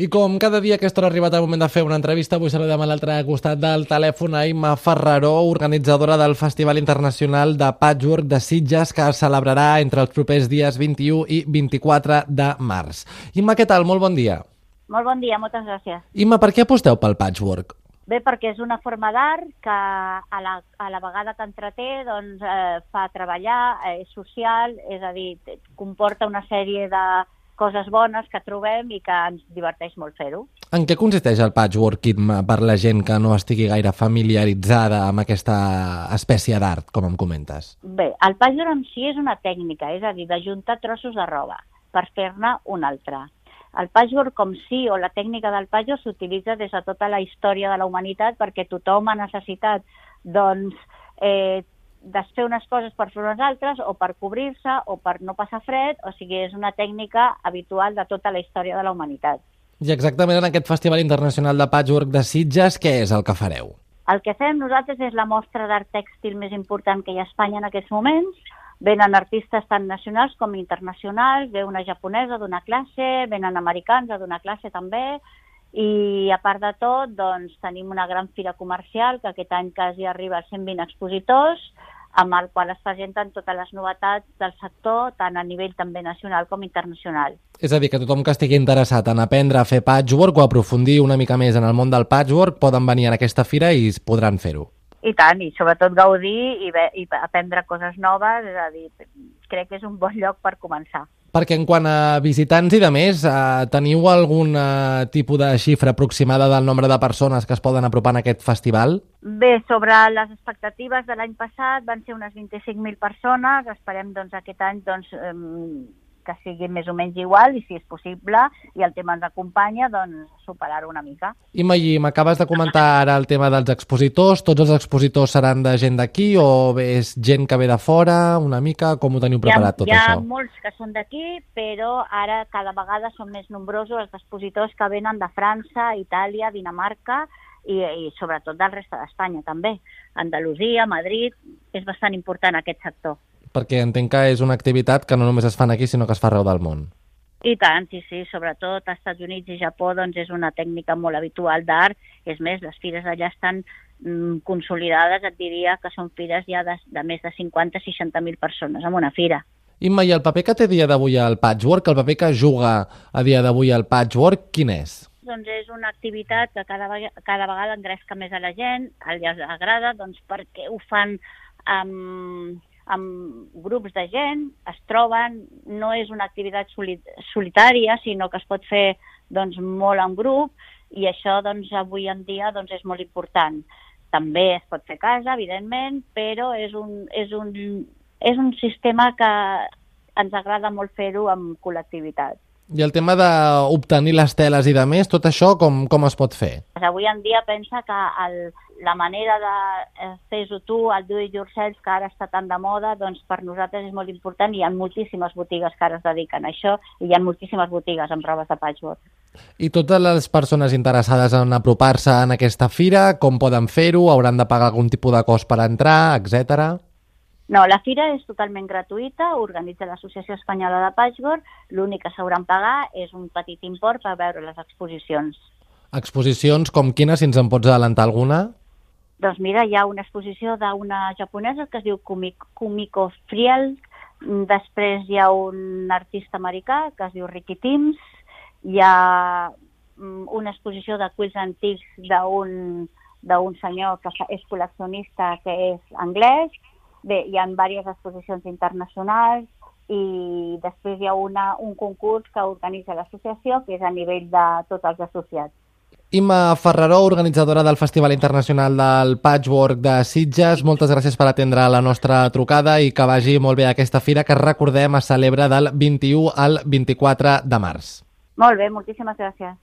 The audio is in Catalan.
I com cada dia a aquesta hora ha arribat el moment de fer una entrevista, avui saludem a l'altre costat del telèfon a Imma Ferraró, organitzadora del Festival Internacional de Patchwork de Sitges, que es celebrarà entre els propers dies 21 i 24 de març. Imma, què tal? Molt bon dia. Molt bon dia, moltes gràcies. Imma, per què aposteu pel patchwork? Bé, perquè és una forma d'art que a la, a la vegada que entreté doncs, eh, fa treballar, eh, és social, és a dir, comporta una sèrie de coses bones que trobem i que ens diverteix molt fer-ho. En què consisteix el patchwork, Imma, per la gent que no estigui gaire familiaritzada amb aquesta espècie d'art, com em comentes? Bé, el patchwork en si és una tècnica, és a dir, d'ajuntar trossos de roba per fer-ne un altre. El patchwork com sí, o la tècnica del patchwork s'utilitza des de tota la història de la humanitat perquè tothom ha necessitat doncs, eh, desfer unes coses per fer unes altres o per cobrir-se o per no passar fred, o sigui, és una tècnica habitual de tota la història de la humanitat. I exactament en aquest Festival Internacional de Patchwork de Sitges, què és el que fareu? El que fem nosaltres és la mostra d'art tèxtil més important que hi ha a Espanya en aquests moments, Venen artistes tant nacionals com internacionals, ve una japonesa d'una classe, venen americans a donar classe també, i a part de tot, doncs, tenim una gran fira comercial que aquest any quasi arriba als 120 expositors, amb el qual es presenten totes les novetats del sector, tant a nivell també nacional com internacional. És a dir, que tothom que estigui interessat en aprendre a fer patchwork o aprofundir una mica més en el món del patchwork poden venir a aquesta fira i podran fer-ho. I tant, i sobretot gaudir i, i aprendre coses noves, és a dir, crec que és un bon lloc per començar. Perquè en quant a visitants i de més, eh, teniu algun eh, tipus de xifra aproximada del nombre de persones que es poden apropar en aquest festival? Bé, sobre les expectatives de l'any passat van ser unes 25.000 persones, esperem doncs aquest any doncs, eh, que sigui més o menys igual i si és possible i el tema ens acompanya, doncs superar-ho una mica. I Magí, m'acabes de comentar ara el tema dels expositors. Tots els expositors seran de gent d'aquí o és gent que ve de fora una mica? Com ho teniu preparat tot hi ha, això? Hi ha molts que són d'aquí, però ara cada vegada són més nombrosos els expositors que venen de França, Itàlia, Dinamarca i, i sobretot del reste d'Espanya també. Andalusia, Madrid, és bastant important aquest sector perquè entenc que és una activitat que no només es fan aquí, sinó que es fa arreu del món. I tant, sí, sí, sobretot als Estats Units i Japó doncs és una tècnica molt habitual d'art. És més, les fires allà estan mm, consolidades, et diria que són fires ja de, de més de 50-60.000 persones en una fira. Imma, i el paper que té dia d'avui al patchwork, el paper que juga a dia d'avui al patchwork, quin és? Doncs és una activitat que cada, cada vegada engresca més a la gent, els agrada, doncs perquè ho fan amb, amb grups de gent, es troben, no és una activitat solitària, sinó que es pot fer doncs, molt en grup i això doncs, avui en dia doncs, és molt important. També es pot fer a casa, evidentment, però és un, és un, és un sistema que ens agrada molt fer-ho amb col·lectivitat. I el tema d'obtenir les teles i de més, tot això com, com es pot fer? Avui en dia pensa que el, la manera de eh, fer-ho tu, el do it yourself, que ara està tan de moda, doncs per nosaltres és molt important. Hi ha moltíssimes botigues que ara es dediquen a això i hi ha moltíssimes botigues amb robes de patchwork. I totes les persones interessades en apropar-se en aquesta fira, com poden fer-ho? Hauran de pagar algun tipus de cost per entrar, etc. No, la fira és totalment gratuïta, organitza l'Associació Espanyola de Patchwork, l'únic que s'hauran pagar és un petit import per veure les exposicions. Exposicions com quines, si ens en pots adelantar alguna? Doncs mira, hi ha una exposició d'una japonesa que es diu Kumiko Friel, després hi ha un artista americà que es diu Ricky Timms, hi ha mm, una exposició de quills antics d'un d'un senyor que és col·leccionista que és anglès, Bé, hi ha diverses exposicions internacionals i després hi ha una, un concurs que organitza l'associació, que és a nivell de tots els associats. Imma Ferraró, organitzadora del Festival Internacional del Patchwork de Sitges, moltes gràcies per atendre la nostra trucada i que vagi molt bé aquesta fira que recordem es celebra del 21 al 24 de març. Molt bé, moltíssimes gràcies.